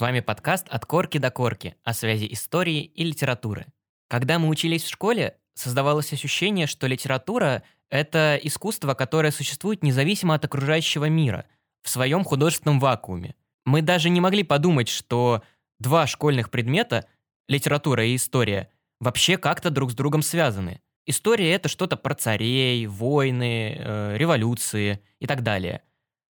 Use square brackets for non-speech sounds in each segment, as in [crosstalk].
С вами подкаст «От корки до корки» о связи истории и литературы. Когда мы учились в школе, создавалось ощущение, что литература — это искусство, которое существует независимо от окружающего мира, в своем художественном вакууме. Мы даже не могли подумать, что два школьных предмета — литература и история — вообще как-то друг с другом связаны. История — это что-то про царей, войны, э, революции и так далее.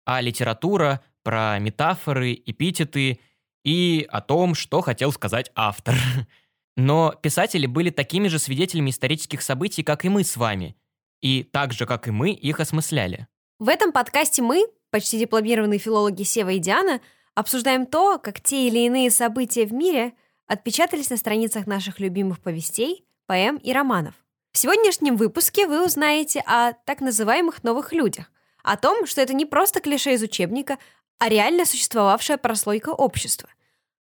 А литература — про метафоры, эпитеты и о том, что хотел сказать автор. [laughs] Но писатели были такими же свидетелями исторических событий, как и мы с вами. И так же, как и мы, их осмысляли. В этом подкасте мы, почти дипломированные филологи Сева и Диана, обсуждаем то, как те или иные события в мире отпечатались на страницах наших любимых повестей, поэм и романов. В сегодняшнем выпуске вы узнаете о так называемых новых людях, о том, что это не просто клише из учебника, а реально существовавшая прослойка общества.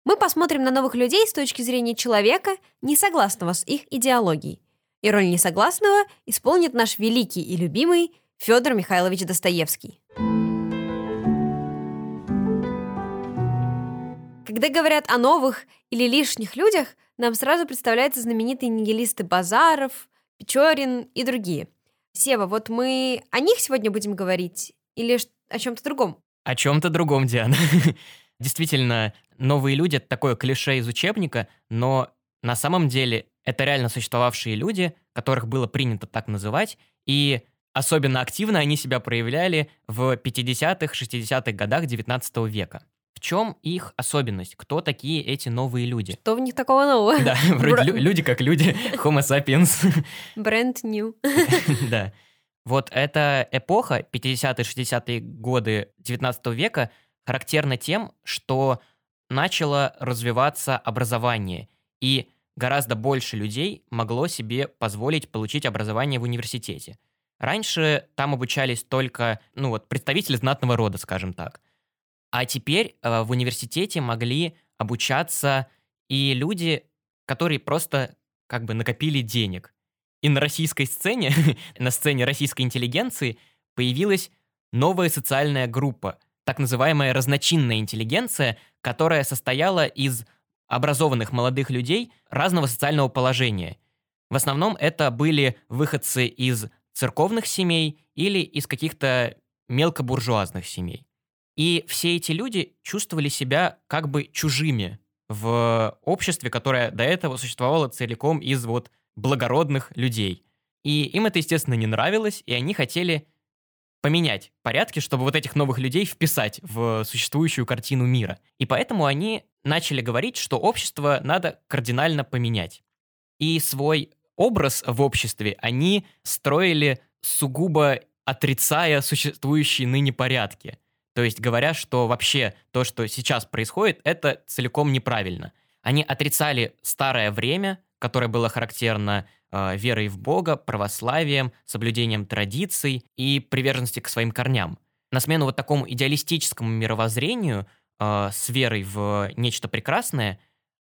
Мы посмотрим на новых людей с точки зрения человека, не согласного с их идеологией. И роль несогласного исполнит наш великий и любимый Федор Михайлович Достоевский. Когда говорят о новых или лишних людях, нам сразу представляются знаменитые нигилисты Базаров, Печорин и другие. Сева, вот мы о них сегодня будем говорить или о чем-то другом? О чем-то другом, Диана. [laughs] Действительно, новые люди — это такое клише из учебника, но на самом деле это реально существовавшие люди, которых было принято так называть, и особенно активно они себя проявляли в 50-х, 60-х годах 19 века. В чем их особенность? Кто такие эти новые люди? Что в них такого нового? [laughs] Да, вроде лю- люди как люди, [laughs] homo sapiens. Brand new. Да. Вот эта эпоха, 50-60-е годы 19 века, характерна тем, что начало развиваться образование, и гораздо больше людей могло себе позволить получить образование в университете. Раньше там обучались только, ну вот, представители знатного рода, скажем так. А теперь э, в университете могли обучаться и люди, которые просто как бы накопили денег. И на российской сцене, [laughs] на сцене российской интеллигенции появилась новая социальная группа, так называемая разночинная интеллигенция, которая состояла из образованных молодых людей разного социального положения. В основном это были выходцы из церковных семей или из каких-то мелкобуржуазных семей. И все эти люди чувствовали себя как бы чужими в обществе, которое до этого существовало целиком из вот благородных людей. И им это, естественно, не нравилось, и они хотели поменять порядки, чтобы вот этих новых людей вписать в существующую картину мира. И поэтому они начали говорить, что общество надо кардинально поменять. И свой образ в обществе они строили сугубо отрицая существующие ныне порядки. То есть говоря, что вообще то, что сейчас происходит, это целиком неправильно. Они отрицали старое время, которое было характерно э, верой в Бога, православием, соблюдением традиций и приверженности к своим корням. На смену вот такому идеалистическому мировоззрению э, с верой в нечто прекрасное,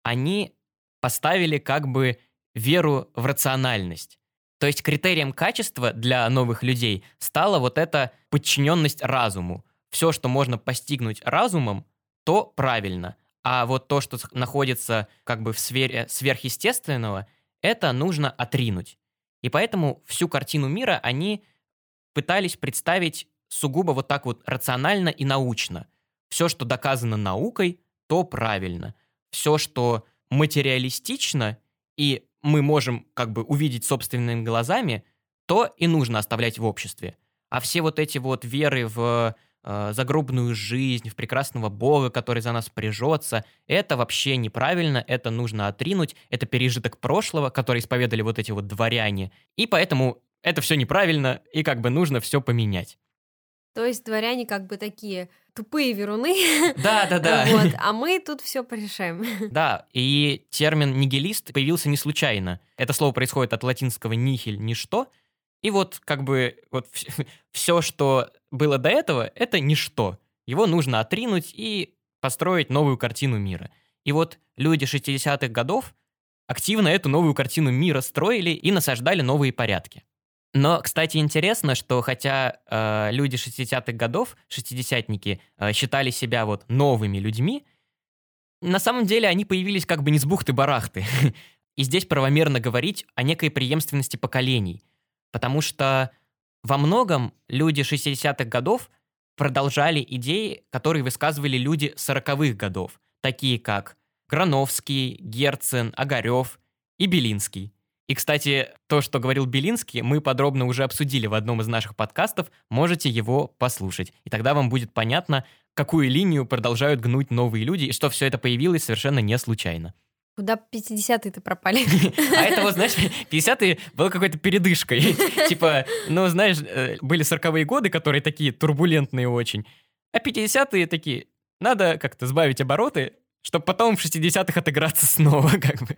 они поставили как бы веру в рациональность. То есть критерием качества для новых людей стала вот эта подчиненность разуму. Все, что можно постигнуть разумом, то правильно – а вот то, что находится как бы в сфере сверхъестественного, это нужно отринуть. И поэтому всю картину мира они пытались представить сугубо вот так вот рационально и научно. Все, что доказано наукой, то правильно. Все, что материалистично, и мы можем как бы увидеть собственными глазами, то и нужно оставлять в обществе. А все вот эти вот веры в э, загробную жизнь, в прекрасного Бога, который за нас прижется. Это вообще неправильно, это нужно отринуть, это пережиток прошлого, который исповедали вот эти вот дворяне. И поэтому это все неправильно, и как бы нужно все поменять. То есть дворяне как бы такие тупые веруны. Да, да, да. [laughs] Вот, а мы тут все порешаем. [laughs] Да, и термин нигилист появился не случайно. Это слово происходит от латинского нихель ничто, и вот как бы вот все, [laughs] что было до этого, это ничто. Его нужно отринуть и построить новую картину мира. И вот люди 60-х годов активно эту новую картину мира строили и насаждали новые порядки. Но, кстати, интересно, что хотя э, люди 60-х годов, шестидесятники, э, считали себя вот новыми людьми, на самом деле они появились как бы не с бухты-барахты. [laughs] И здесь правомерно говорить о некой преемственности поколений. Потому что во многом люди 60-х годов продолжали идеи, которые высказывали люди 40-х годов, такие как Грановский, Герцен, Огарев и Белинский. И, кстати, то, что говорил Белинский, мы подробно уже обсудили в одном из наших подкастов, можете его послушать. И тогда вам будет понятно, какую линию продолжают гнуть новые люди, и что все это появилось совершенно не случайно. Куда 50-е-то пропали? [laughs] А это вот, знаешь, 50-е было какой-то передышкой. [laughs] Типа, ну, знаешь, э, были 40-е годы, которые такие турбулентные очень. А 50-е такие, надо как-то сбавить обороты, чтобы потом в 60-х отыграться [laughs] снова, как бы.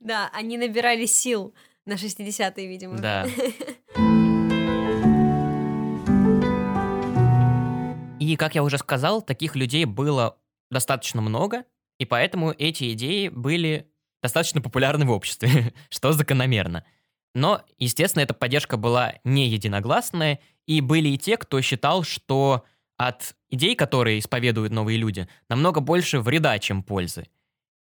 Да, они набирали сил на 60-е, видимо. Да. И, как я уже сказал, таких людей было достаточно много, и поэтому эти идеи были достаточно популярны в обществе, [laughs] что закономерно. Но, естественно, эта поддержка была не единогласная, и были и те, кто считал, что от идей, которые исповедуют новые люди, намного больше вреда, чем пользы.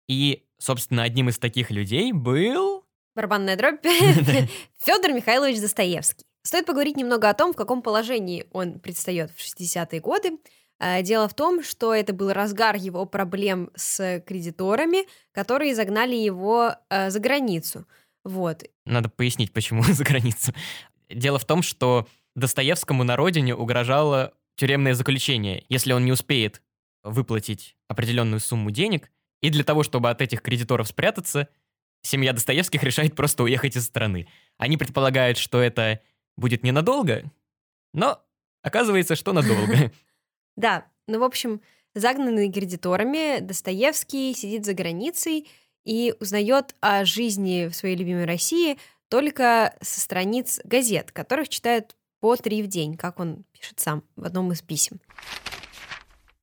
И, собственно, одним из таких людей был... Барабанная дробь. [laughs] [laughs] Федор Михайлович Достоевский. Стоит поговорить немного о том, в каком положении он предстает в 60-е годы. Э, дело в том, что это был разгар его проблем с кредиторами, которые загнали его э, за границу. Вот. Надо пояснить, почему [laughs] за границу. Дело в том, что Достоевскому на родине угрожало тюремное заключение, если он не успеет выплатить определенную сумму денег. И для того, чтобы от этих кредиторов спрятаться, семья Достоевских решает просто уехать из страны. Они предполагают, что это будет ненадолго, но оказывается, что надолго. [laughs] Да, ну, в общем, загнанный кредиторами, Достоевский сидит за границей и узнает о жизни в своей любимой России только со страниц газет, которых читают по три в день, как он пишет сам в одном из писем.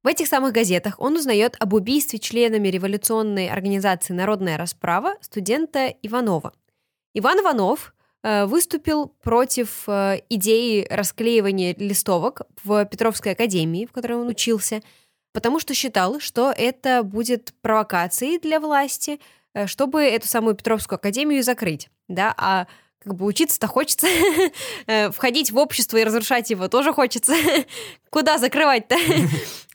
В этих самых газетах он узнает об убийстве членами революционной организации «Народная расправа» студента Иванова. Иван Иванов выступил против э, идеи расклеивания листовок в Петровской академии, в которой он учился, потому что считал, что это будет провокацией для власти, э, чтобы эту самую Петровскую академию закрыть, да, а как бы учиться-то хочется, [laughs] входить в общество и разрушать его тоже хочется. [laughs] Куда закрывать-то?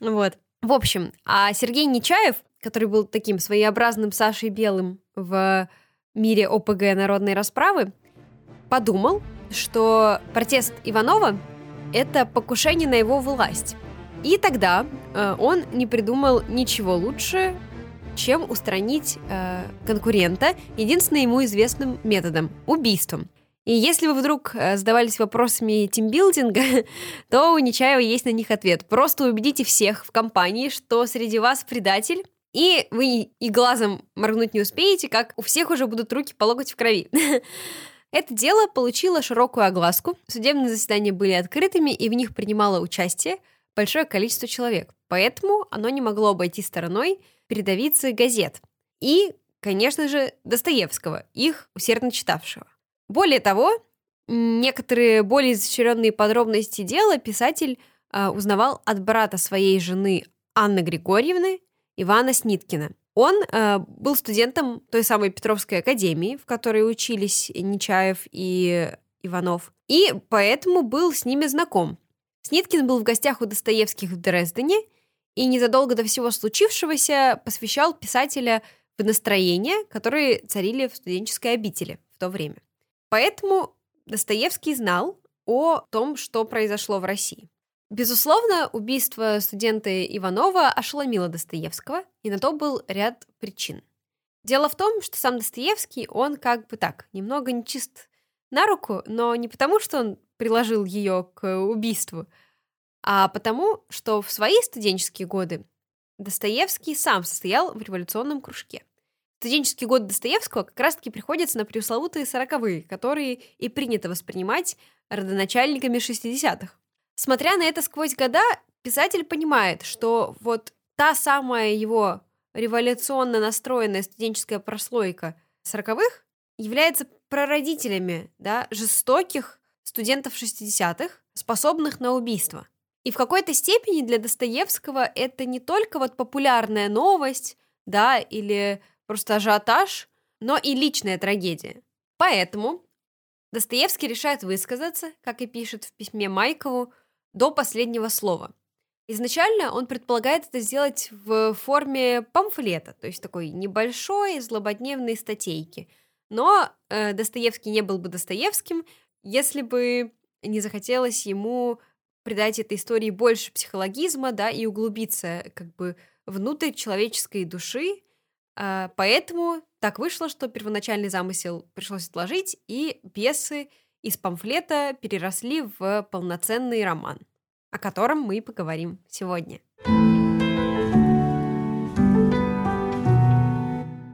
[laughs] вот. В общем, а Сергей Нечаев, который был таким своеобразным Сашей Белым в мире ОПГ народной расправы, подумал, что протест Иванова — это покушение на его власть. И тогда э, он не придумал ничего лучше, чем устранить э, конкурента единственным ему известным методом — убийством. И если вы вдруг э, задавались вопросами тимбилдинга, [laughs] то у Нечаева есть на них ответ. Просто убедите всех в компании, что среди вас предатель, и вы и глазом моргнуть не успеете, как у всех уже будут руки по локоть в крови. [laughs] Это дело получило широкую огласку, судебные заседания были открытыми, и в них принимало участие большое количество человек. Поэтому оно не могло обойти стороной передовицы газет. И, конечно же, Достоевского, их усердно читавшего. Более того, некоторые более изощренные подробности дела писатель э, узнавал от брата своей жены Анны Григорьевны Ивана Сниткина. Он э, был студентом той самой Петровской академии, в которой учились Нечаев и Иванов, и поэтому был с ними знаком. Сниткин был в гостях у Достоевских в Дрездене и незадолго до всего случившегося посвящал писателя в настроения, которые царили в студенческой обители в то время. Поэтому Достоевский знал о том, что произошло в России. Безусловно, убийство студента Иванова ошеломило Достоевского, и на то был ряд причин. Дело в том, что сам Достоевский, он как бы так, немного нечист на руку, но не потому, что он приложил ее к убийству, а потому, что в свои студенческие годы Достоевский сам состоял в революционном кружке. Студенческие годы Достоевского как раз-таки приходятся на преусловутые сороковые, которые и принято воспринимать родоначальниками шестидесятых. Смотря на это сквозь года, писатель понимает, что вот та самая его революционно настроенная студенческая прослойка сороковых является прародителями да, жестоких студентов 60-х, способных на убийство. И в какой-то степени для Достоевского это не только вот популярная новость, да, или просто ажиотаж, но и личная трагедия. Поэтому Достоевский решает высказаться, как и пишет в письме Майкову, до последнего слова. Изначально он предполагает это сделать в форме памфлета, то есть такой небольшой злободневной статейки. Но э, Достоевский не был бы Достоевским, если бы не захотелось ему придать этой истории больше психологизма, да, и углубиться как бы внутрь человеческой души. Э, поэтому так вышло, что первоначальный замысел пришлось отложить, и бесы из памфлета переросли в полноценный роман о котором мы поговорим сегодня.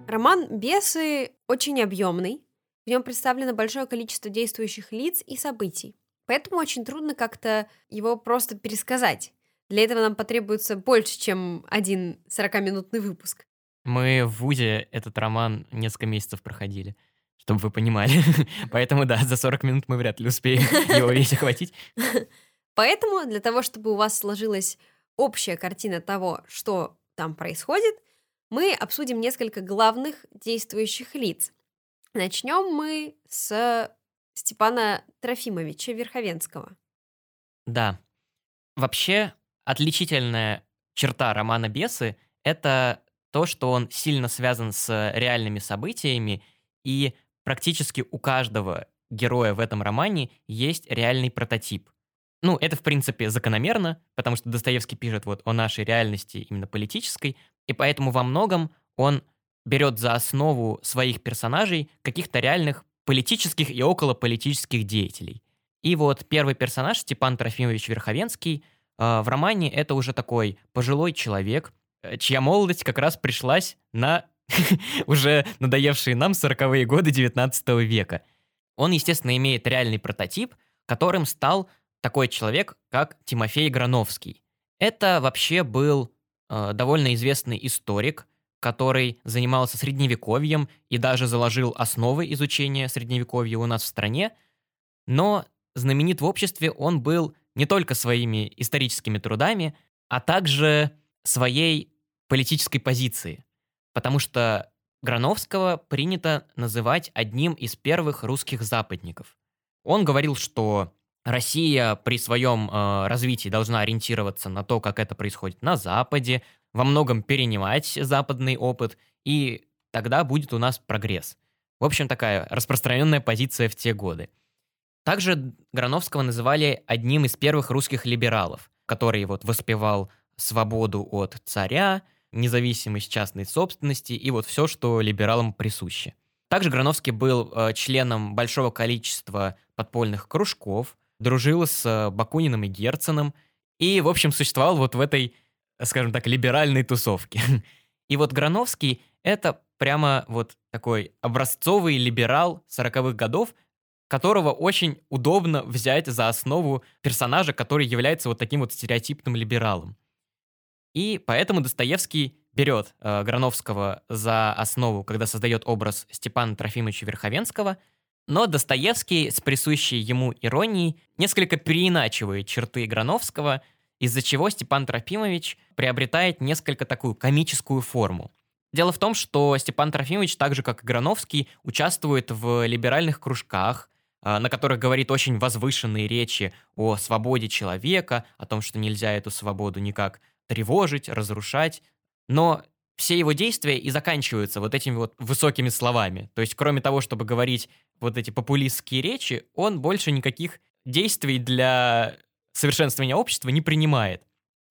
Роман «Бесы» очень объемный. В нем представлено большое количество действующих лиц и событий. Поэтому очень трудно как-то его просто пересказать. Для этого нам потребуется больше, чем один 40-минутный выпуск. Мы в ВУЗе этот роман несколько месяцев проходили, чтобы вы понимали. [laughs] Поэтому, да, за 40 минут мы вряд ли успеем [laughs] его весь охватить. Поэтому для того, чтобы у вас сложилась общая картина того, что там происходит, мы обсудим несколько главных действующих лиц. Начнем мы с Степана Трофимовича Верховенского. Да. Вообще, отличительная черта романа «Бесы» — это то, что он сильно связан с реальными событиями, и практически у каждого героя в этом романе есть реальный прототип. Ну, это, в принципе, закономерно, потому что Достоевский пишет вот о нашей реальности именно политической, и поэтому во многом он берет за основу своих персонажей каких-то реальных политических и околополитических деятелей. И вот первый персонаж, Степан Трофимович Верховенский, э, в романе это уже такой пожилой человек, э, чья молодость как раз пришлась на [laughs] уже надоевшие нам 40-е годы 19 века. Он, естественно, имеет реальный прототип, которым стал такой человек, как Тимофей Грановский. Это вообще был э, довольно известный историк, который занимался средневековьем и даже заложил основы изучения средневековья у нас в стране, но знаменит в обществе он был не только своими историческими трудами, а также своей политической позиции, потому что Грановского принято называть одним из первых русских западников. Он говорил, что Россия при своем э, развитии должна ориентироваться на то, как это происходит на Западе, во многом перенимать западный опыт, и тогда будет у нас прогресс. В общем, такая распространенная позиция в те годы. Также Грановского называли одним из первых русских либералов, который вот воспевал свободу от царя, независимость частной собственности и вот все, что либералам присуще. Также Грановский был э, членом большого количества подпольных кружков, дружил с э, Бакуниным и Герценом, и, в общем, существовал вот в этой, скажем так, либеральной тусовке. [laughs] И вот Грановский — это прямо вот такой образцовый либерал 40-х годов, которого очень удобно взять за основу персонажа, который является вот таким вот стереотипным либералом. И поэтому Достоевский берет э, Грановского за основу, когда создает образ Степана Трофимовича Верховенского — но Достоевский с присущей ему иронией несколько переиначивает черты Грановского, из-за чего Степан Трофимович приобретает несколько такую комическую форму. Дело в том, что Степан Трофимович, так же как и Грановский, участвует в либеральных кружках, а, на которых говорит очень возвышенные речи о свободе человека, о том, что нельзя эту свободу никак тревожить, разрушать. Но все его действия и заканчиваются вот этими вот высокими словами. То есть, кроме того, чтобы говорить вот эти популистские речи, он больше никаких действий для совершенствования общества не принимает.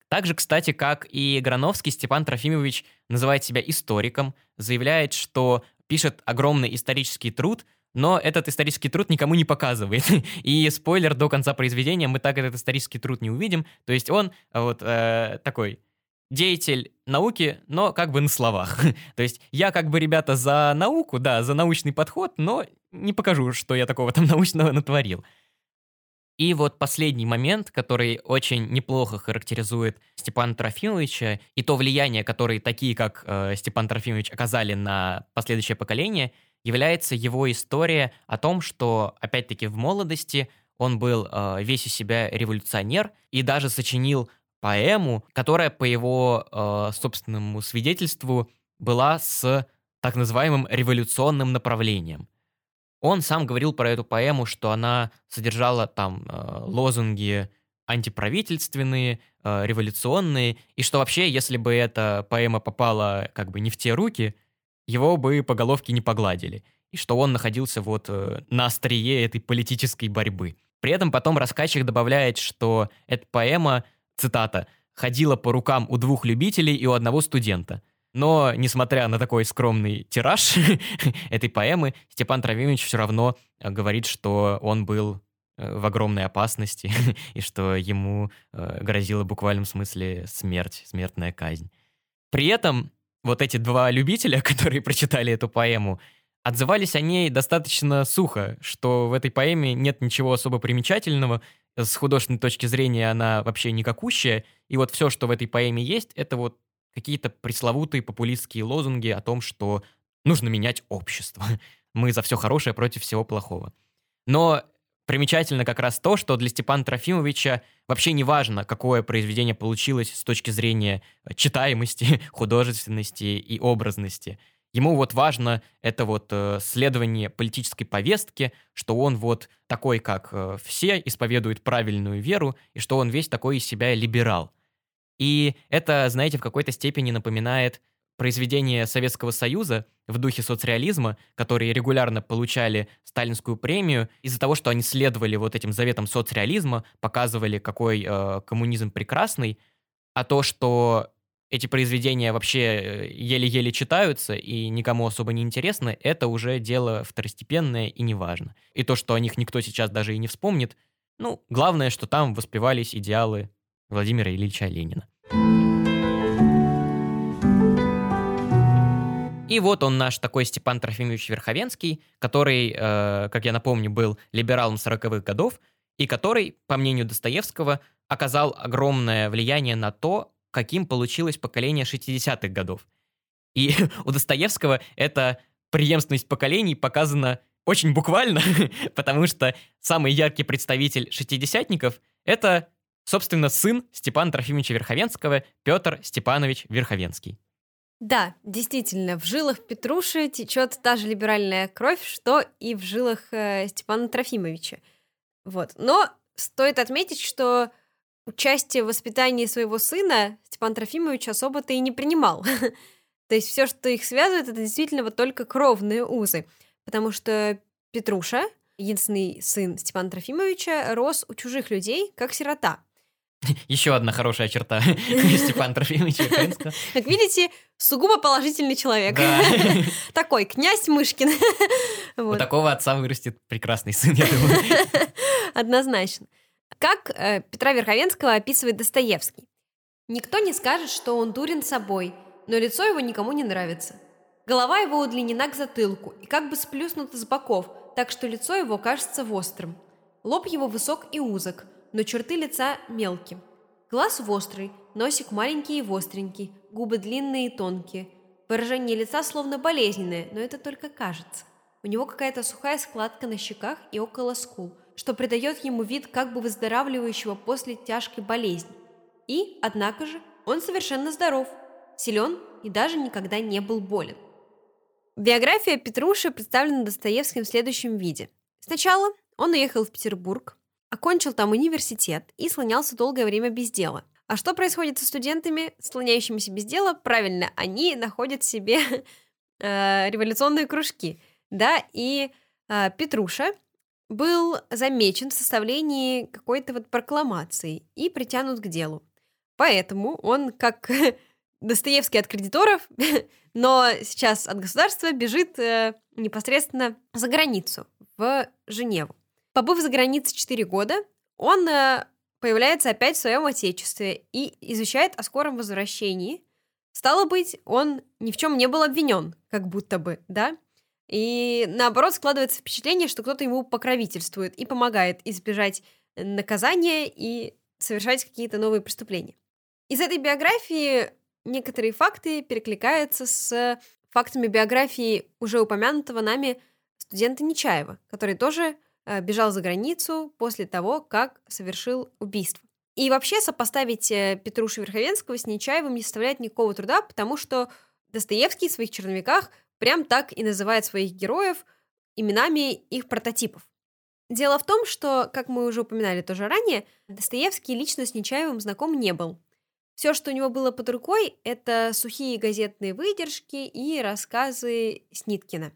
Также, кстати, как и Грановский, Степан Трофимович называет себя историком, заявляет, что пишет огромный исторический труд, но этот исторический труд никому не показывает. [laughs] И спойлер, до конца произведения мы так этот исторический труд не увидим. То есть он вот э, такой деятель науки, но как бы на словах. [laughs] То есть я как бы, ребята, за науку, да, за научный подход, но не покажу, что я такого там [laughs] научного натворил. И вот последний момент, который очень неплохо характеризует Степана Трофимовича и то влияние, которое такие, как э, Степан Трофимович, оказали на последующее поколение, является его история о том, что, опять-таки, в молодости он был э, весь из себя революционер и даже сочинил поэму, которая, по его э, собственному свидетельству, была с так называемым революционным направлением. Он сам говорил про эту поэму, что она содержала там э, лозунги антиправительственные, э, революционные, и что вообще, если бы эта поэма попала как бы не в те руки, его бы по головке не погладили, и что он находился вот э, на острие этой политической борьбы. При этом потом рассказчик добавляет, что эта поэма, цитата, «ходила по рукам у двух любителей и у одного студента». Но, несмотря на такой скромный тираж [laughs] этой поэмы, Степан Трофимович все равно э, говорит, что он был э, в огромной опасности [laughs] и что ему грозила в буквальном смысле смерть, смертная казнь. При этом вот эти два любителя, [laughs] которые прочитали эту поэму, отзывались о ней достаточно сухо, что в этой поэме нет ничего особо примечательного, с художественной точки зрения она вообще никакущая, и вот все, что в этой поэме есть, это вот какие-то пресловутые популистские лозунги о том, что нужно менять общество. [laughs] Мы за все хорошее против всего плохого. Но примечательно как раз то, что для Степана Трофимовича вообще не важно, какое произведение получилось с точки зрения э, читаемости, [laughs] художественности и образности. Ему вот важно это вот э, следование политической повестки, что он вот такой, как э, все, исповедует правильную веру, и что он весь такой из себя либерал. И это, знаете, в какой-то степени напоминает произведения Советского Союза в духе соцреализма, которые регулярно получали сталинскую премию из-за того, что они следовали вот этим заветам соцреализма, показывали, какой э, коммунизм прекрасный, а то, что эти произведения вообще э, еле-еле читаются и никому особо не интересны, это уже дело второстепенное и неважно. И то, что о них никто сейчас даже и не вспомнит, ну, главное, что там воспевались идеалы Владимира Ильича Ленина. И вот он наш такой Степан Трофимович Верховенский, который, э, как я напомню, был либералом 40-х годов, и который, по мнению Достоевского, оказал огромное влияние на то, каким получилось поколение 60-х годов. И [laughs] у Достоевского эта преемственность поколений показана очень буквально, [laughs] потому что самый яркий представитель шестидесятников — это, собственно, сын Степана Трофимовича Верховенского, Петр Степанович Верховенский. Да, действительно, в жилах Петруши течет та же либеральная кровь, что и в жилах э, Степана Трофимовича. Вот. Но стоит отметить, что участие в воспитании своего сына Степан Трофимович особо-то и не принимал. [laughs] То есть все, что их связывает, это действительно вот только кровные узы. Потому что Петруша, единственный сын Степана Трофимовича, рос у чужих людей, как сирота. [laughs] Еще одна хорошая черта [laughs] Степана Трофимовича Крынского. Как видите, сугубо положительный человек. Да. [laughs] Такой, князь Мышкин. Вот. У такого отца вырастет прекрасный сын, я думаю. Однозначно. Как э, Петра Верховенского описывает Достоевский? Никто не скажет, что он дурен собой, но лицо его никому не нравится. Голова его удлинена к затылку и как бы сплюснута с боков, так что лицо его кажется острым. Лоб его высок и узок, но черты лица мелкие. Глаз острый, носик маленький и остренький, губы длинные и тонкие. Выражение лица словно болезненное, но это только кажется. У него какая-то сухая складка на щеках и около скул, что придает ему вид как бы выздоравливающего после тяжкой болезни. И, однако же, он совершенно здоров, силен и даже никогда не был болен. Биография Петруши представлена Достоевским в следующем виде. Сначала он уехал в Петербург, окончил там университет и слонялся долгое время без дела. А что происходит со студентами, слоняющимися без дела? Правильно, они находят себе [laughs] э, революционные кружки. Да, и э, Петруша был замечен в составлении какой-то вот прокламации и притянут к делу. Поэтому он, как [laughs] Достоевский от кредиторов, [laughs] но сейчас от государства бежит э, непосредственно за границу, в Женеву. Побыв за границей 4 года, он э, появляется опять в своем отечестве и изучает о скором возвращении. Стало быть, он ни в чем не был обвинен, как будто бы, да? И наоборот складывается впечатление, что кто-то ему покровительствует и помогает избежать наказания и совершать какие-то новые преступления. Из этой биографии некоторые факты перекликаются с фактами биографии уже упомянутого нами студента Нечаева, который тоже э, бежал за границу после того, как совершил убийство. И вообще сопоставить э, Петрушу Верховенского с Нечаевым не составляет никакого труда, потому что Достоевский в своих черновиках прям так и называет своих героев именами их прототипов. Дело в том, что, как мы уже упоминали тоже ранее, Достоевский лично с Нечаевым знаком не был. Все, что у него было под рукой, это сухие газетные выдержки и рассказы Сниткина.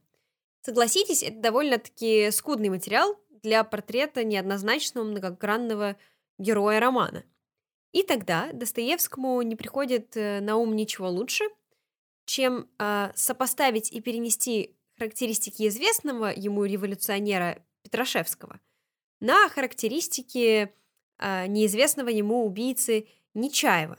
Согласитесь, это довольно-таки скудный материал для портрета неоднозначного многогранного героя романа. И тогда Достоевскому не приходит э, на ум ничего лучше, чем э, сопоставить и перенести характеристики известного ему революционера Петрашевского на характеристики э, неизвестного ему убийцы Нечаева.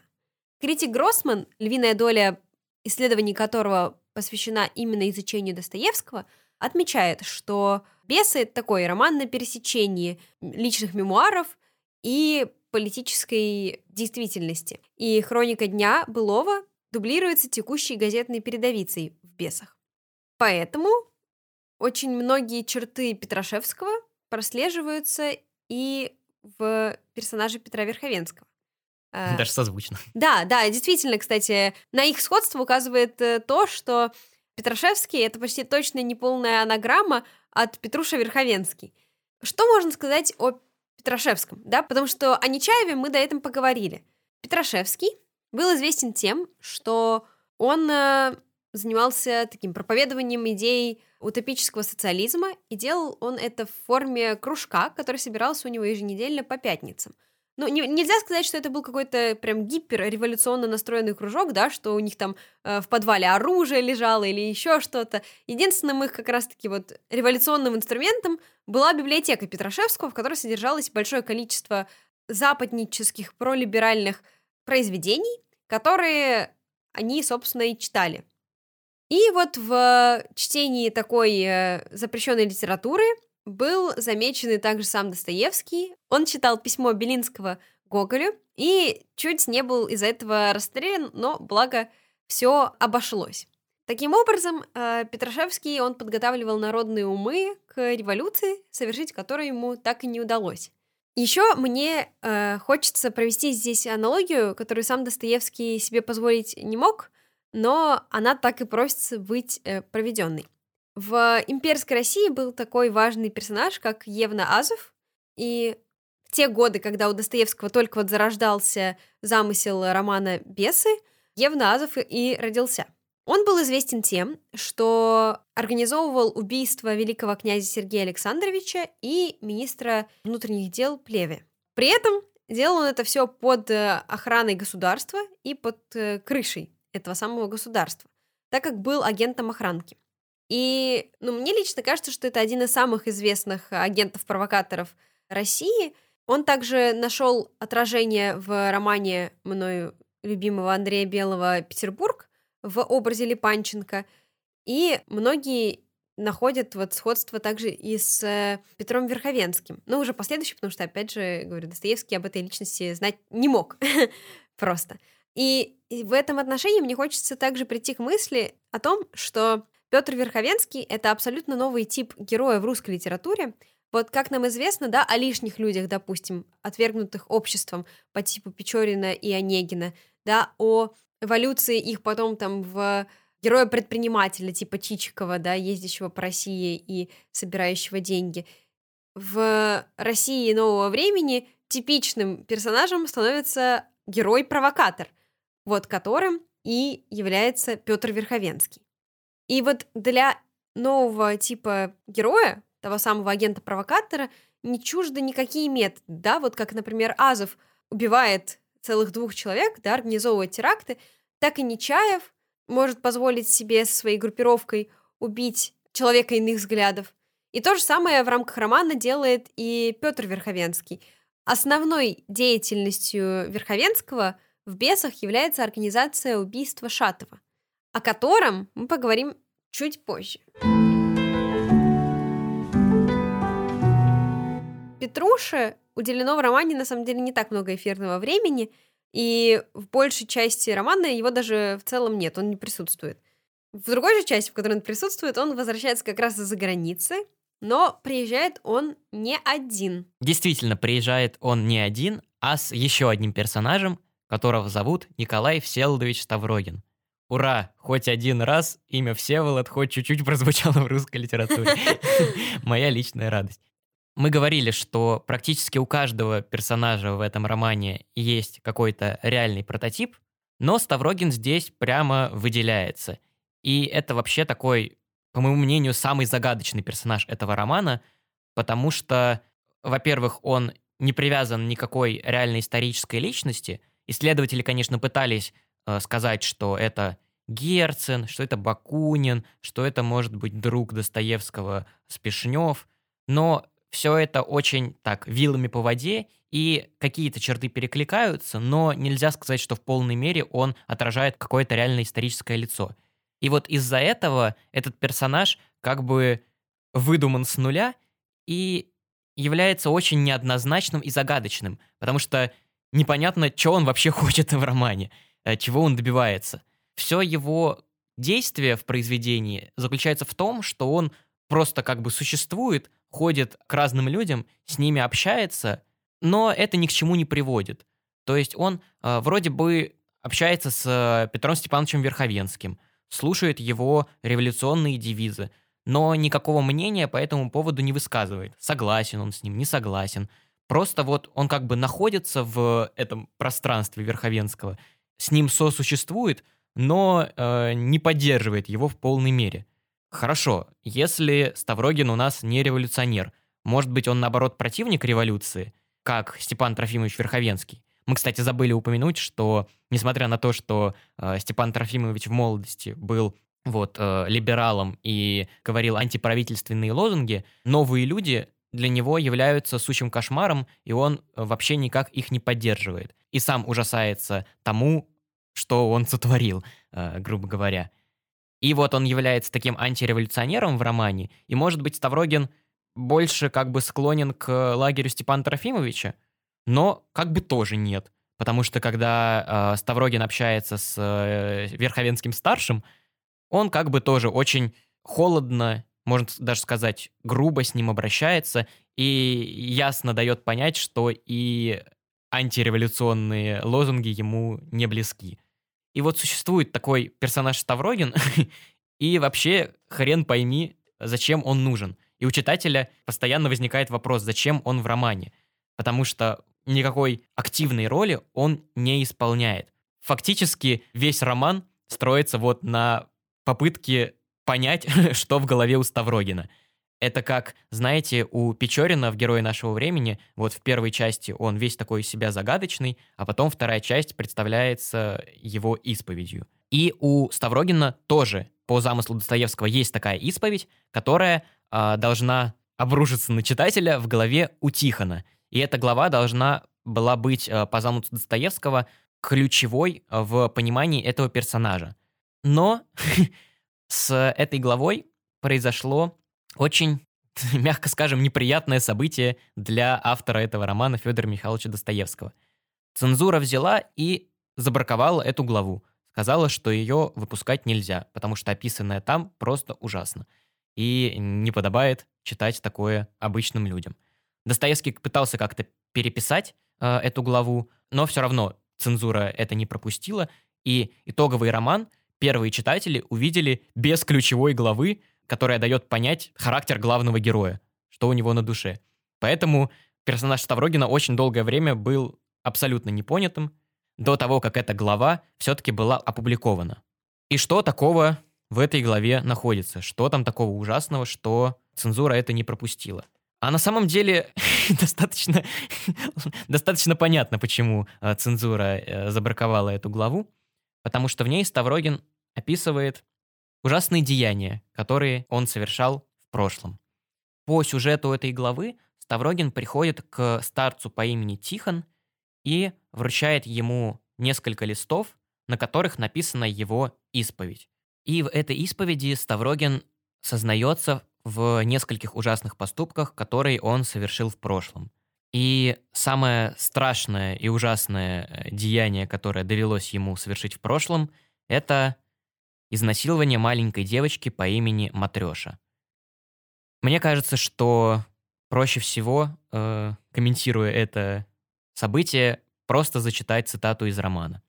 Критик Гроссман, львиная доля исследований которого посвящена именно изучению Достоевского, отмечает, что «Бесы» — это такой роман на пересечении личных мемуаров и политической действительности. И хроника дня былого дублируется текущей газетной передовицей в «Бесах». Поэтому очень многие черты Петрашевского прослеживаются и в персонаже Петра Верховенского. Э, Даже созвучно. Да, да, действительно, кстати, на их сходство указывает э, то, что Петрашевский — это почти точно неполная анаграмма от Петруша Верховенский. Что можно сказать о Петрашевском, да, потому что о Нечаеве мы до этого поговорили. Петрашевский был известен тем, что он э, занимался таким проповедованием идей утопического социализма, и делал он это в форме кружка, который собирался у него еженедельно по пятницам. Ну, не, нельзя сказать, что это был какой-то прям гиперреволюционно настроенный кружок, да, что у них там э, в подвале оружие лежало или еще что-то. Единственным их как раз-таки вот революционным инструментом была библиотека Петрашевского, в которой содержалось большое количество западнических пролиберальных произведений, которые они, собственно, и читали. И вот в чтении такой э, запрещенной литературы был замечен и также сам Достоевский. Он читал письмо Белинского Гоголю и чуть не был из-за этого расстрелян, но благо все обошлось. Таким образом, э, Петрашевский он подготавливал народные умы к революции, совершить которую ему так и не удалось. Еще мне э, хочется провести здесь аналогию, которую сам Достоевский себе позволить не мог, но она так и просится быть э, проведенной. В имперской России был такой важный персонаж, как Евна Азов, и в те годы, когда у Достоевского только вот зарождался замысел романа «Бесы», Евна Азов и родился. Он был известен тем, что организовывал убийство великого князя Сергея Александровича и министра внутренних дел Плеве. При этом делал он это все под э, охраной государства и под э, крышей этого самого государства, так как был агентом охранки. И ну, мне лично кажется, что это один из самых известных агентов-провокаторов России. Он также нашел отражение в романе мною любимого Андрея Белого «Петербург» в образе Липанченко. И многие находят вот сходство также и с э, Петром Верховенским. Но уже последующий, потому что, опять же, говорю, Достоевский об этой личности знать не мог [laughs] просто. И в этом отношении мне хочется также прийти к мысли о том, что Петр Верховенский — это абсолютно новый тип героя в русской литературе. Вот как нам известно, да, о лишних людях, допустим, отвергнутых обществом по типу Печорина и Онегина, да, о эволюции их потом там в героя-предпринимателя типа Чичикова, да, ездящего по России и собирающего деньги. В России нового времени типичным персонажем становится герой-провокатор, вот которым и является Петр Верховенский. И вот для нового типа героя, того самого агента-провокатора, не чужды никакие методы, да, вот как, например, Азов убивает целых двух человек, да, организовывает теракты, так и Нечаев может позволить себе со своей группировкой убить человека иных взглядов. И то же самое в рамках романа делает и Петр Верховенский. Основной деятельностью Верховенского в «Бесах» является организация убийства Шатова, о котором мы поговорим чуть позже. Петруше уделено в романе на самом деле не так много эфирного времени, и в большей части романа его даже в целом нет, он не присутствует. В другой же части, в которой он присутствует, он возвращается как раз из-за границы, но приезжает он не один. Действительно, приезжает он не один, а с еще одним персонажем, которого зовут Николай Всеволодович Ставрогин. Ура! Хоть один раз имя Всеволод хоть чуть-чуть прозвучало в русской литературе. [laughs] Моя личная радость. Мы говорили, что практически у каждого персонажа в этом романе есть какой-то реальный прототип, но Ставрогин здесь прямо выделяется. И это вообще такой, по моему мнению, самый загадочный персонаж этого романа, потому что, во-первых, он не привязан никакой реальной исторической личности. Исследователи, конечно, пытались сказать, что это Герцен, что это Бакунин, что это может быть друг Достоевского Спешнев, но все это очень так вилами по воде, и какие-то черты перекликаются, но нельзя сказать, что в полной мере он отражает какое-то реальное историческое лицо. И вот из-за этого этот персонаж как бы выдуман с нуля и является очень неоднозначным и загадочным, потому что непонятно, что он вообще [laughs] хочет в романе, э, чего он добивается. Все его действие в произведении заключается в том, что он просто как бы существует, ходит к разным людям, с ними общается, но это ни к чему не приводит. То есть он э, вроде бы общается с э, Петром Степановичем Верховенским, слушает его революционные девизы, но никакого мнения по этому поводу не высказывает. Согласен он с ним, не согласен. Просто вот он как бы находится в этом пространстве Верховенского, с ним сосуществует, но э, не поддерживает его в полной мере. Хорошо, если Ставрогин у нас не революционер, может быть, он, наоборот, противник революции, как Степан Трофимович Верховенский. Мы, кстати, забыли упомянуть, что, несмотря на то, что э, Степан Трофимович в молодости был вот, э, либералом и говорил антиправительственные лозунги, новые люди для него являются сущим кошмаром, и он вообще никак их не поддерживает. И сам ужасается тому, что он сотворил, э, грубо говоря. И вот он является таким антиреволюционером в романе, и, может быть, Ставрогин больше как бы склонен к лагерю Степана Трофимовича, но как бы тоже нет. Потому что когда э, Ставрогин общается с э, Верховенским старшим, он как бы тоже очень холодно, можно даже сказать, грубо с ним обращается и ясно дает понять, что и антиреволюционные лозунги ему не близки. И вот существует такой персонаж Ставрогин, [laughs] и вообще хрен пойми, зачем он нужен. И у читателя постоянно возникает вопрос, зачем он в романе. Потому что никакой активной роли он не исполняет. Фактически весь роман строится вот на попытки понять, [laughs] что в голове у Ставрогина. Это как, знаете, у Печорина в «Герое нашего времени», вот в первой части он весь такой из себя загадочный, а потом вторая часть представляется его исповедью. И у Ставрогина тоже по замыслу Достоевского есть такая исповедь, которая э, должна обрушиться на читателя в голове у Тихона. И эта глава должна была быть э, по замыслу Достоевского ключевой в понимании этого персонажа. Но [laughs] с этой главой произошло очень, [laughs] мягко скажем, неприятное событие для автора этого романа Федора Михайловича Достоевского. Цензура взяла и забраковала эту главу. Сказала, что ее выпускать нельзя, потому что описанное там просто ужасно. И не подобает читать такое обычным людям. Достоевский пытался как-то переписать э, эту главу, но все равно цензура это не пропустила, и итоговый роман первые читатели увидели без ключевой главы, которая дает понять характер главного героя, что у него на душе. Поэтому персонаж Ставрогина очень долгое время был абсолютно непонятым, до того, как эта глава все-таки была опубликована. И что такого в этой главе находится? Что там такого ужасного, что цензура это не пропустила? А на самом деле [laughs] достаточно, [laughs] достаточно понятно, почему э, цензура э, забраковала эту главу потому что в ней Ставрогин описывает ужасные деяния, которые он совершал в прошлом. По сюжету этой главы Ставрогин приходит к старцу по имени Тихон и вручает ему несколько листов, на которых написана его исповедь. И в этой исповеди Ставрогин сознается в нескольких ужасных поступках, которые он совершил в прошлом. И самое страшное и ужасное э, деяние, которое довелось ему совершить в прошлом, это Изнасилование маленькой девочки по имени Матреша. Мне кажется, что проще всего, э, комментируя это событие, просто зачитать цитату из романа.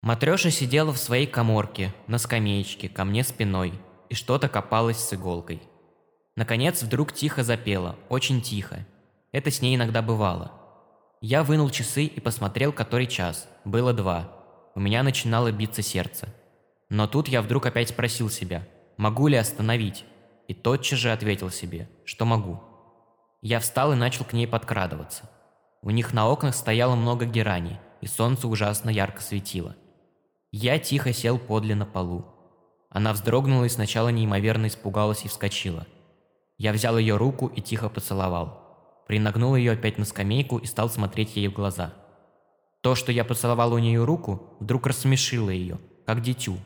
Матреша сидела в своей коморке, на скамеечке, ко мне спиной, и что-то копалась с иголкой. Наконец, вдруг тихо запела, очень тихо. Это с ней иногда бывало. Я вынул часы и посмотрел, который час. Было два. У меня начинало биться сердце. Но тут я вдруг опять спросил себя, могу ли остановить? И тотчас же ответил себе, что могу. Я встал и начал к ней подкрадываться. У них на окнах стояло много герани, и солнце ужасно ярко светило. Я тихо сел подле на полу. Она вздрогнула и сначала неимоверно испугалась и вскочила. Я взял ее руку и тихо поцеловал. Принагнул ее опять на скамейку и стал смотреть ей в глаза. То, что я поцеловал у нее руку, вдруг рассмешило ее, как дитю,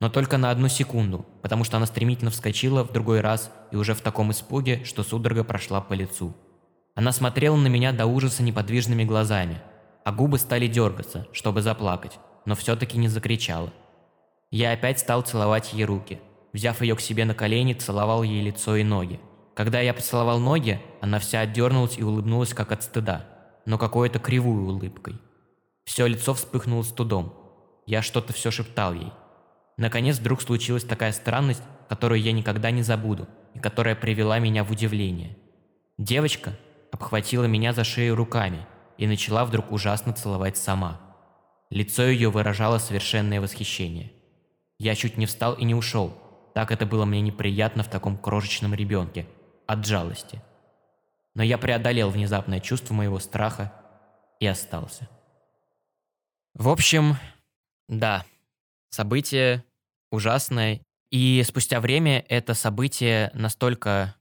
но только на одну секунду, потому что она стремительно вскочила в другой раз и уже в таком испуге, что судорога прошла по лицу. Она смотрела на меня до ужаса неподвижными глазами, а губы стали дергаться, чтобы заплакать, но все-таки не закричала. Я опять стал целовать ей руки. Взяв ее к себе на колени, целовал ей лицо и ноги. Когда я поцеловал ноги, она вся отдернулась и улыбнулась как от стыда, но какой-то кривой улыбкой. Все лицо вспыхнуло студом. Я что-то все шептал ей. Наконец вдруг случилась такая странность, которую я никогда не забуду, и которая привела меня в удивление. Девочка обхватила меня за шею руками и начала вдруг ужасно целовать сама. Лицо ее выражало совершенное восхищение. Я чуть не встал и не ушел, так это было мне неприятно в таком крошечном ребенке, от жалости. Но я преодолел внезапное чувство моего страха и остался. В общем, да, событие ужасное. И спустя время это событие настолько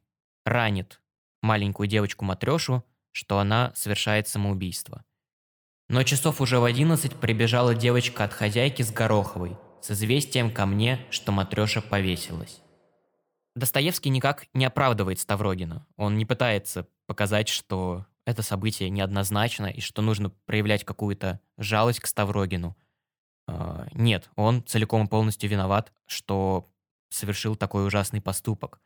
ранит маленькую девочку Матрешу, что она совершает самоубийство. Но часов уже в одиннадцать прибежала девочка от хозяйки с Гороховой с известием ко мне, что Матреша повесилась. Достоевский никак не оправдывает Ставрогина. Он не пытается показать, что это событие неоднозначно и что нужно проявлять какую-то жалость к Ставрогину – нет, он целиком и полностью виноват, что совершил такой ужасный поступок.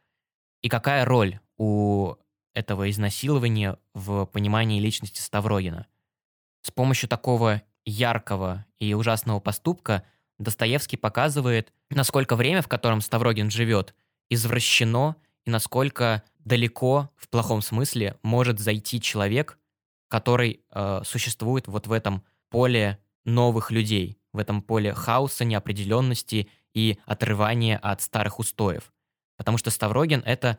И какая роль у этого изнасилования в понимании личности Ставрогина? С помощью такого яркого и ужасного поступка Достоевский показывает, насколько время, в котором Ставрогин живет, извращено и насколько далеко, в плохом смысле, может зайти человек, который э, существует вот в этом поле новых людей, в этом поле хаоса, неопределенности и отрывания от старых устоев. Потому что Ставрогин — это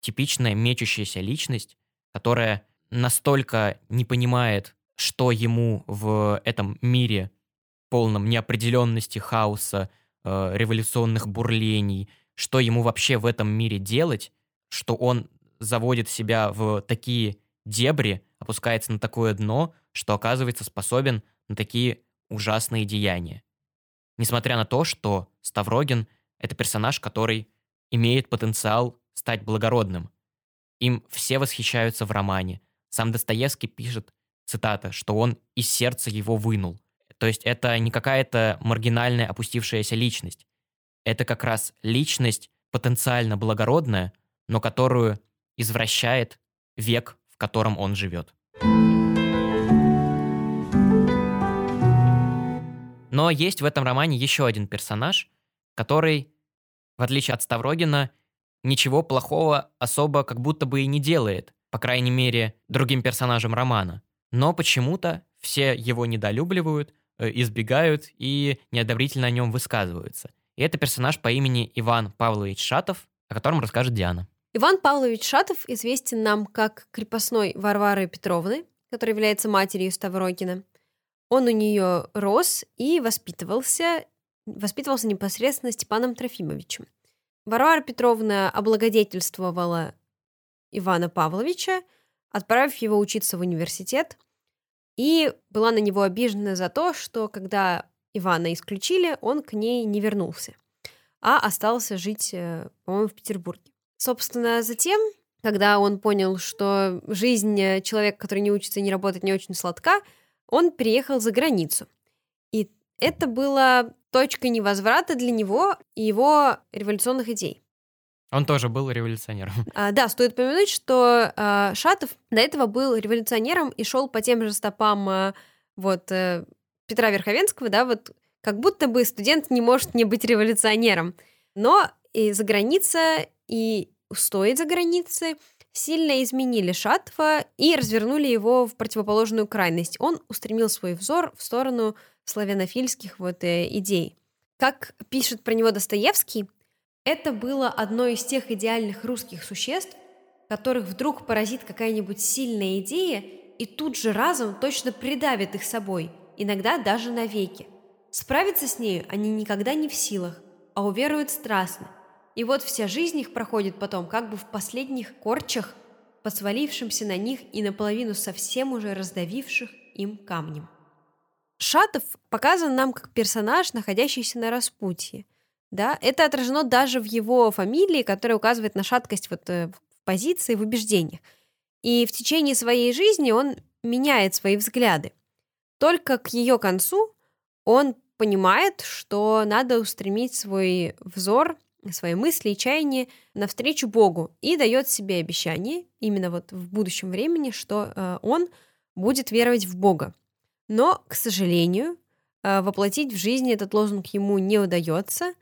типичная мечущаяся личность, которая настолько не понимает, что ему в этом мире полном неопределенности, хаоса, э, революционных бурлений, что ему вообще в этом мире делать, что он заводит себя в такие дебри, опускается на такое дно, что оказывается способен на такие ужасные деяния. Несмотря на то, что Ставрогин — это персонаж, который имеет потенциал стать благородным. Им все восхищаются в романе. Сам Достоевский пишет, цитата, что он из сердца его вынул. То есть это не какая-то маргинальная опустившаяся личность. Это как раз личность потенциально благородная, но которую извращает век, в котором он живет. Но есть в этом романе еще один персонаж, который, в отличие от Ставрогина, ничего плохого особо как будто бы и не делает, по крайней мере, другим персонажам романа. Но почему-то все его недолюбливают, э, избегают и неодобрительно о нем высказываются. И это персонаж по имени Иван Павлович Шатов, о котором расскажет Диана. Иван Павлович Шатов известен нам как крепостной Варвары Петровны, которая является матерью Ставрогина. Он у нее рос и воспитывался, воспитывался непосредственно Степаном Трофимовичем. Варвара Петровна облагодетельствовала Ивана Павловича, отправив его учиться в университет, и была на него обижена за то, что когда Ивана исключили, он к ней не вернулся, а остался жить, э, по-моему, в Петербурге. Собственно, затем, когда он понял, что жизнь человека, который не учится и не работает, не очень сладка, он приехал за границу. И это было точкой невозврата для него и его революционных идей. Он тоже был революционером. [laughs] А, да, стоит упомянуть, что а, Шатов до этого был революционером и шел по тем же стопам а, вот а, Петра Верховенского, да, вот как будто бы студент не может не быть революционером. Но и за граница, и устои за границей сильно изменили Шатова и развернули его в противоположную крайность. Он устремил свой взор в сторону славянофильских вот э, идей. Как пишет про него Достоевский, это было одно из тех идеальных русских существ, которых вдруг поразит какая-нибудь сильная идея и тут же разом точно придавит их собой, иногда даже навеки. Справиться с нею они никогда не в силах, а уверуют страстно. И вот вся жизнь их проходит потом как бы в последних корчах, по свалившимся на них и наполовину совсем уже раздавивших им камнем. Шатов показан нам как персонаж, находящийся на распутье. Да? Это отражено даже в его фамилии, которая указывает на шаткость вот э, в позиции, в убеждениях. И в течение своей жизни он меняет свои взгляды. Только к ее концу он понимает, что надо устремить свой взор, свои мысли и чаяния навстречу Богу и дает себе обещание, именно вот в будущем времени, что э, он будет веровать в Бога. Но, к сожалению, э, воплотить в жизни этот лозунг ему не удается,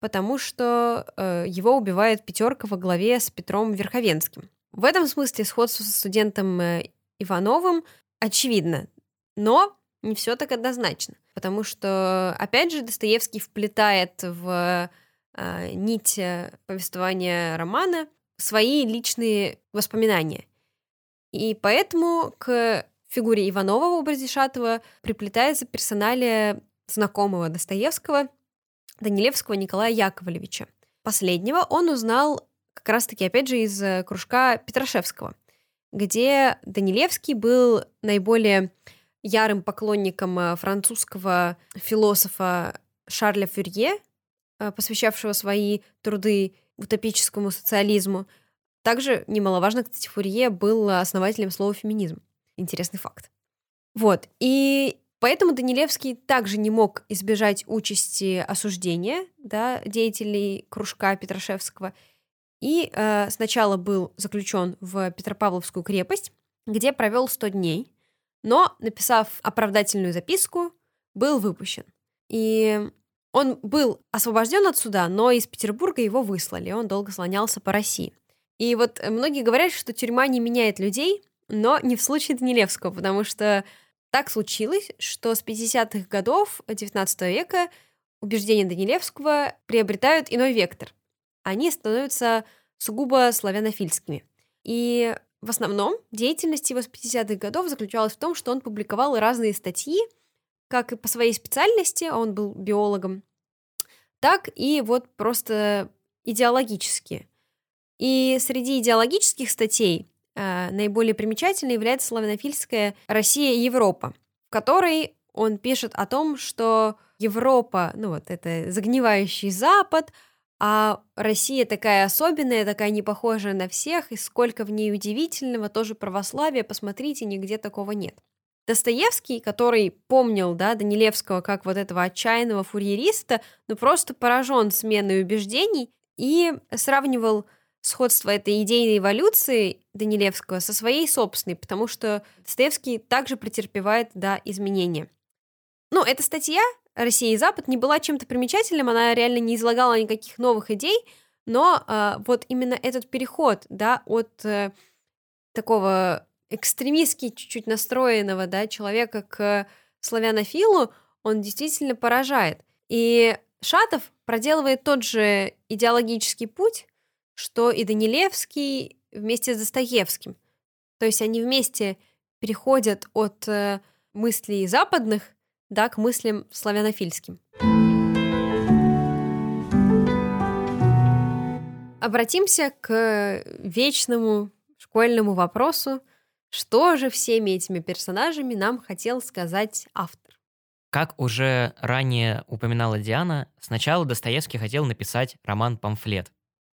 потому что э, его убивает пятерка во главе с Петром Верховенским. В этом смысле сходство со студентом Ивановым очевидно, но не все так однозначно, потому что, опять же, Достоевский вплетает в нить повествования романа свои личные воспоминания. И поэтому к фигуре Иванова в образе Шатова приплетается персоналия знакомого Достоевского, Данилевского Николая Яковлевича. Последнего он узнал как раз-таки, опять же, из э, кружка Петрашевского, где Данилевский был наиболее ярым поклонником э, французского философа Шарля Фюрье, э, посвящавшего свои труды утопическому социализму. Также немаловажно, кстати, Фурье был основателем слова «феминизм». Интересный факт. Вот. И поэтому Данилевский также не мог избежать участи осуждения да, деятелей кружка Петрашевского. И э, сначала был заключен в Петропавловскую крепость, где провел 100 дней, но, написав оправдательную записку, был выпущен. И он был освобожден от суда, но из Петербурга его выслали, он долго слонялся по России. И вот многие говорят, что тюрьма не меняет людей, но не в случае Данилевского, потому что так случилось, что с 50-х годов XIX века убеждения Данилевского приобретают иной вектор. Они становятся сугубо славянофильскими. И в основном деятельность его с 50-х годов заключалась в том, что он публиковал разные статьи, как и по своей специальности, он был биологом, так и вот просто идеологические. И среди идеологических статей э, наиболее примечательной является славянофильская «Россия и Европа», в которой он пишет о том, что Европа, ну вот это загнивающий Запад, а Россия такая особенная, такая не похожая на всех, и сколько в ней удивительного, тоже православие, посмотрите, нигде такого нет. Достоевский, который помнил, да, Данилевского как вот этого отчаянного фурьериста, ну просто поражен сменой убеждений и сравнивал сходство этой идейной эволюции Данилевского со своей собственной, потому что Достоевский также претерпевает, да, изменения. Ну, эта статья «Россия и Запад» не была чем-то примечательным, она реально не излагала никаких новых идей, но э, вот именно этот переход, да, от э, такого экстремистски чуть-чуть настроенного, да, человека к славянофилу, он действительно поражает. И Шатов проделывает тот же идеологический путь, что и Данилевский вместе с Достоевским. То есть они вместе переходят от э, мыслей западных да, к мыслям славянофильским. Обратимся к вечному школьному вопросу, что же всеми этими персонажами нам хотел сказать автор. Как уже ранее упоминала Диана, сначала Достоевский хотел написать роман-памфлет,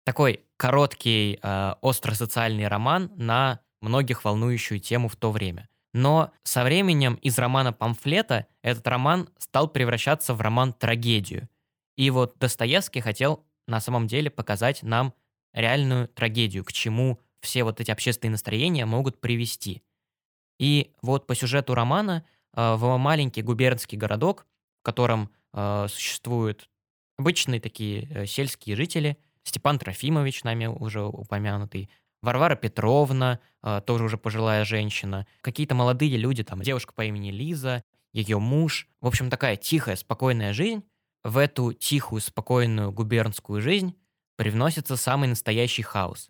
такой короткий, э, остросоциальный роман на многих волнующую тему в то время. Но со временем из романа «Памфлета» этот роман стал превращаться в роман-трагедию. И вот Достоевский хотел на самом деле показать нам реальную трагедию, к чему все вот эти общественные настроения могут привести. И вот по сюжету романа э, в маленький губернский городок, в котором э, существуют обычные такие э, сельские жители, Степан Трофимович, нами уже упомянутый, Варвара Петровна, тоже уже пожилая женщина, какие-то молодые люди, там девушка по имени Лиза, ее муж. В общем, такая тихая, спокойная жизнь. В эту тихую, спокойную губернскую жизнь привносится самый настоящий хаос.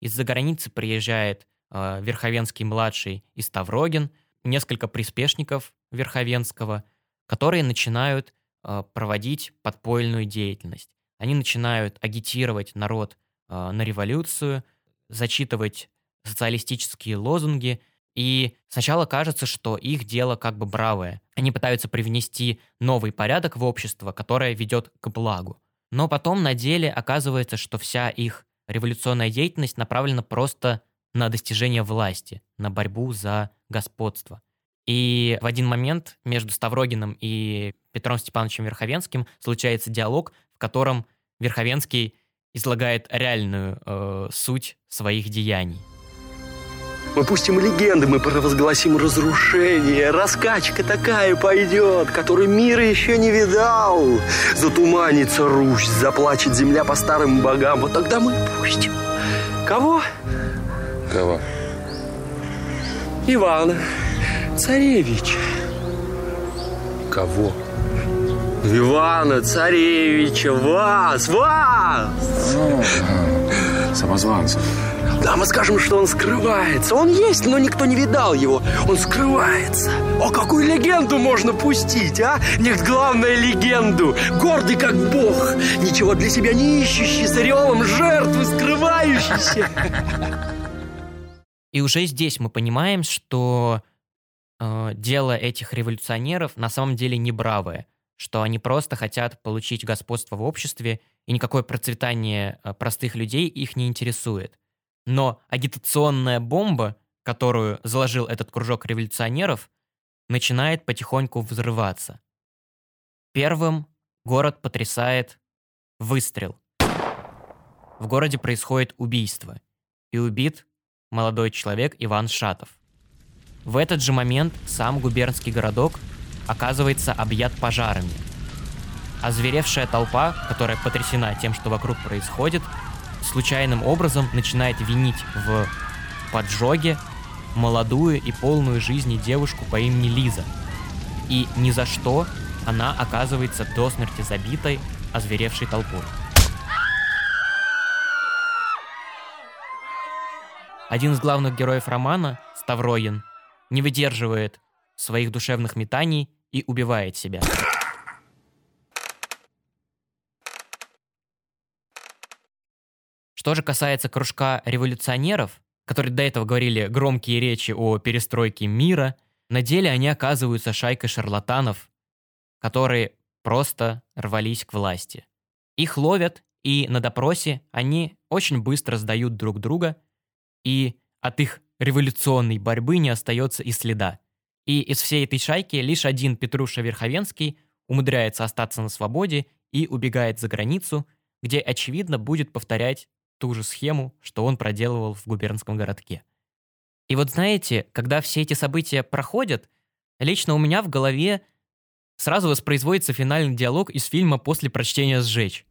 Из-за границы приезжает э, Верховенский-младший и Ставрогин, несколько приспешников Верховенского, которые начинают э, проводить подпольную деятельность. Они начинают агитировать народ э, на революцию – зачитывать социалистические лозунги, и сначала кажется, что их дело как бы бравое. Они пытаются привнести новый порядок в общество, которое ведет к благу. Но потом на деле оказывается, что вся их революционная деятельность направлена просто на достижение власти, на борьбу за господство. И в один момент между Ставрогиным и Петром Степановичем Верховенским случается диалог, в котором Верховенский излагает реальную э, суть своих деяний. Мы пустим легенды, мы провозгласим разрушение. Раскачка такая пойдет, которой мир еще не видал. Затуманится Русь, заплачет земля по старым богам. Вот тогда мы пустим. Кого? Кого? Ивана, царевич. Кого? Ивана, царевича, вас, вас! Самозванцев. Да, мы скажем, что он скрывается. Он есть, но никто не видал его. Он скрывается. О, какую легенду можно пустить, а? Нет, главное легенду. Гордый как бог. Ничего для себя не ищущий, с ореолом жертвы скрывающийся. И уже здесь мы понимаем, что э, дело этих революционеров на самом деле не бравое что они просто хотят получить господство в обществе, и никакое процветание э, простых людей их не интересует. Но агитационная бомба, которую заложил этот кружок революционеров, начинает потихоньку взрываться. Первым город потрясает выстрел. В городе происходит убийство, и убит молодой человек Иван Шатов. В этот же момент сам губернский городок оказывается объят пожарами. Озверевшая толпа, которая потрясена тем, что вокруг происходит, случайным образом начинает винить в поджоге молодую и полную жизни девушку по имени Лиза. И ни за что она оказывается до смерти забитой, озверевшей толпой. Один из главных героев романа, Ставроин, не выдерживает своих душевных метаний и убивает себя. Что же касается кружка революционеров, которые до этого говорили громкие речи о перестройке мира, на деле они оказываются шайкой шарлатанов, которые просто рвались к власти. Их ловят, и на допросе они очень быстро сдают друг друга, и от их революционной борьбы не остается и следа. И из всей этой шайки лишь один Петруша Верховенский умудряется остаться на свободе и убегает за границу, где, очевидно, будет повторять ту же схему, что он проделывал в губернском городке. И вот знаете, когда все эти события проходят, лично у меня в голове сразу воспроизводится финальный диалог из фильма «После прочтения сжечь».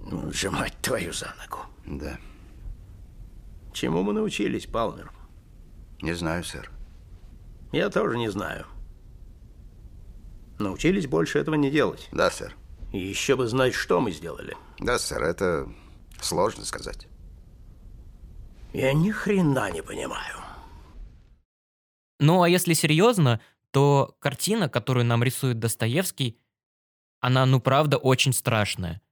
Ну, сжимать твою за ногу. Да. Чему мы научились, Палмер? Не знаю, сэр. Я тоже не знаю. Научились больше этого не делать. Да, сэр. И еще бы знать, что мы сделали. Да, сэр, это сложно сказать. Я ни хрена не понимаю. Ну, а если серьезно, то картина, которую нам рисует Достоевский, она, ну, правда, очень страшная.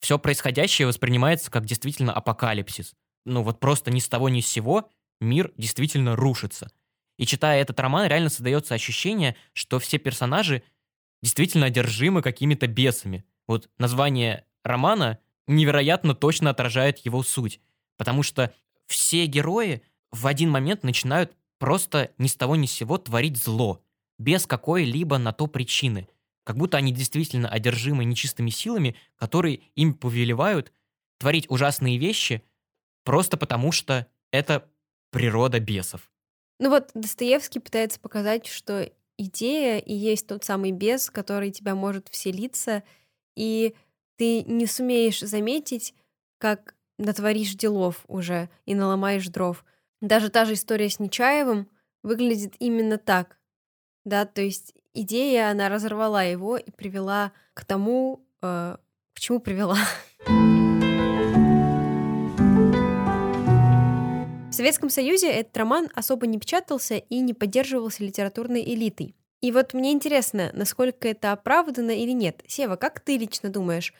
Все происходящее воспринимается как действительно апокалипсис. Ну, вот просто ни с того ни с сего мир действительно рушится – и читая этот роман, реально создается ощущение, что все персонажи действительно одержимы какими-то бесами. Вот название романа невероятно точно отражает его суть. Потому что все герои в один момент начинают просто ни с того ни с сего творить зло, без какой-либо на то причины. Как будто они действительно одержимы нечистыми силами, которые им повелевают творить ужасные вещи просто потому, что это природа бесов. Ну вот Достоевский пытается показать, что идея и есть тот самый бес, который тебя может вселиться, и ты не сумеешь заметить, как натворишь делов уже и наломаешь дров. Даже та же история с Нечаевым выглядит именно так. Да, то есть идея, она разорвала его и привела к тому, э, к чему привела. В Советском Союзе этот роман особо не печатался и не поддерживался литературной элитой. И вот мне интересно, насколько это оправдано или нет. Сева, как ты лично думаешь,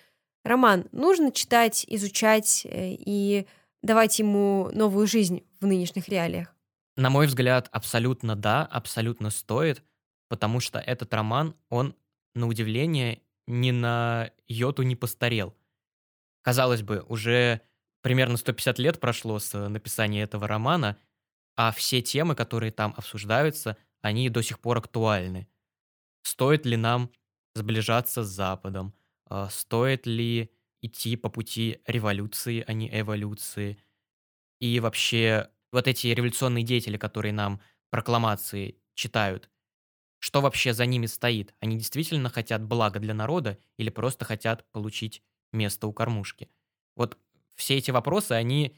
роман нужно читать, изучать э, и давать ему новую жизнь в нынешних реалиях? На мой взгляд, абсолютно да, абсолютно стоит, потому что этот роман, он, на удивление, ни на йоту не постарел. Казалось бы, уже примерно 150 лет прошло с написания этого романа, а все темы, которые там обсуждаются, они до сих пор актуальны. Стоит ли нам сближаться с Западом? А, стоит ли идти по пути революции, а не эволюции? И вообще, вот эти революционные деятели, которые нам прокламации читают, что вообще за ними стоит? Они действительно хотят блага для народа или просто хотят получить место у кормушки? Вот все эти вопросы, они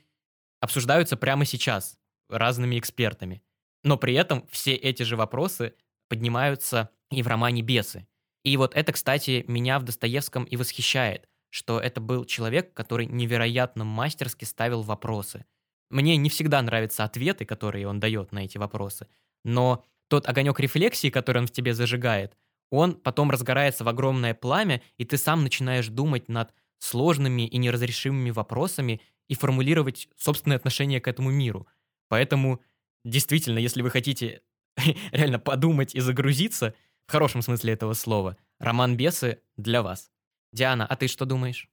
обсуждаются прямо сейчас разными экспертами. Но при этом все эти же вопросы поднимаются и в романе «Бесы». И вот это, кстати, меня в Достоевском и восхищает, что это был человек, который невероятно мастерски ставил вопросы. Мне не всегда нравятся ответы, которые он дает на эти вопросы, но тот огонек рефлексии, который он в тебе зажигает, он потом разгорается в огромное пламя, и ты сам начинаешь думать над сложными и неразрешимыми вопросами и формулировать собственное отношение к этому миру. Поэтому, действительно, если вы хотите [laughs] реально подумать и загрузиться, в хорошем смысле этого слова, роман «Бесы» для вас. Диана, а ты что думаешь?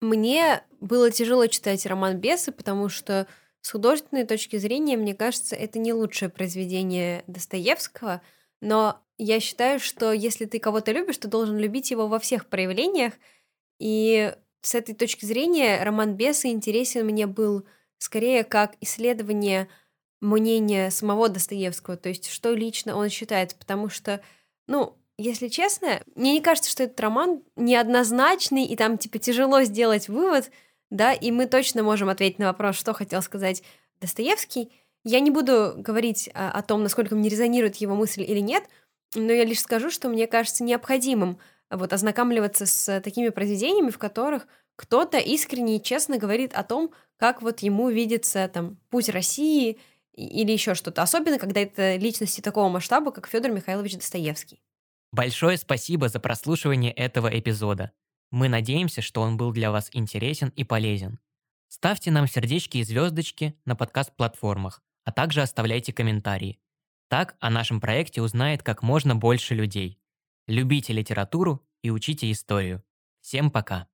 Мне было тяжело читать роман «Бесы», потому что с художественной точки зрения, мне кажется, это не лучшее произведение Достоевского, но я считаю, что если ты кого-то любишь, ты должен любить его во всех проявлениях, и с этой точки зрения роман «Бесы» интересен мне был скорее как исследование мнения самого Достоевского, то есть что лично он считает, потому что, ну, если честно, мне не кажется, что этот роман неоднозначный, и там, типа, тяжело сделать вывод, да, и мы точно можем ответить на вопрос, что хотел сказать Достоевский. Я не буду говорить о, о том, насколько мне резонирует его мысль или нет, но я лишь скажу, что мне кажется необходимым вот ознакомливаться с такими произведениями, в которых кто-то искренне и честно говорит о том, как вот ему видится там путь России или еще что-то. Особенно, когда это личности такого масштаба, как Федор Михайлович Достоевский. Большое спасибо за прослушивание этого эпизода. Мы надеемся, что он был для вас интересен и полезен. Ставьте нам сердечки и звездочки на подкаст-платформах, а также оставляйте комментарии. Так о нашем проекте узнает как можно больше людей. Любите литературу и учите историю. Всем пока!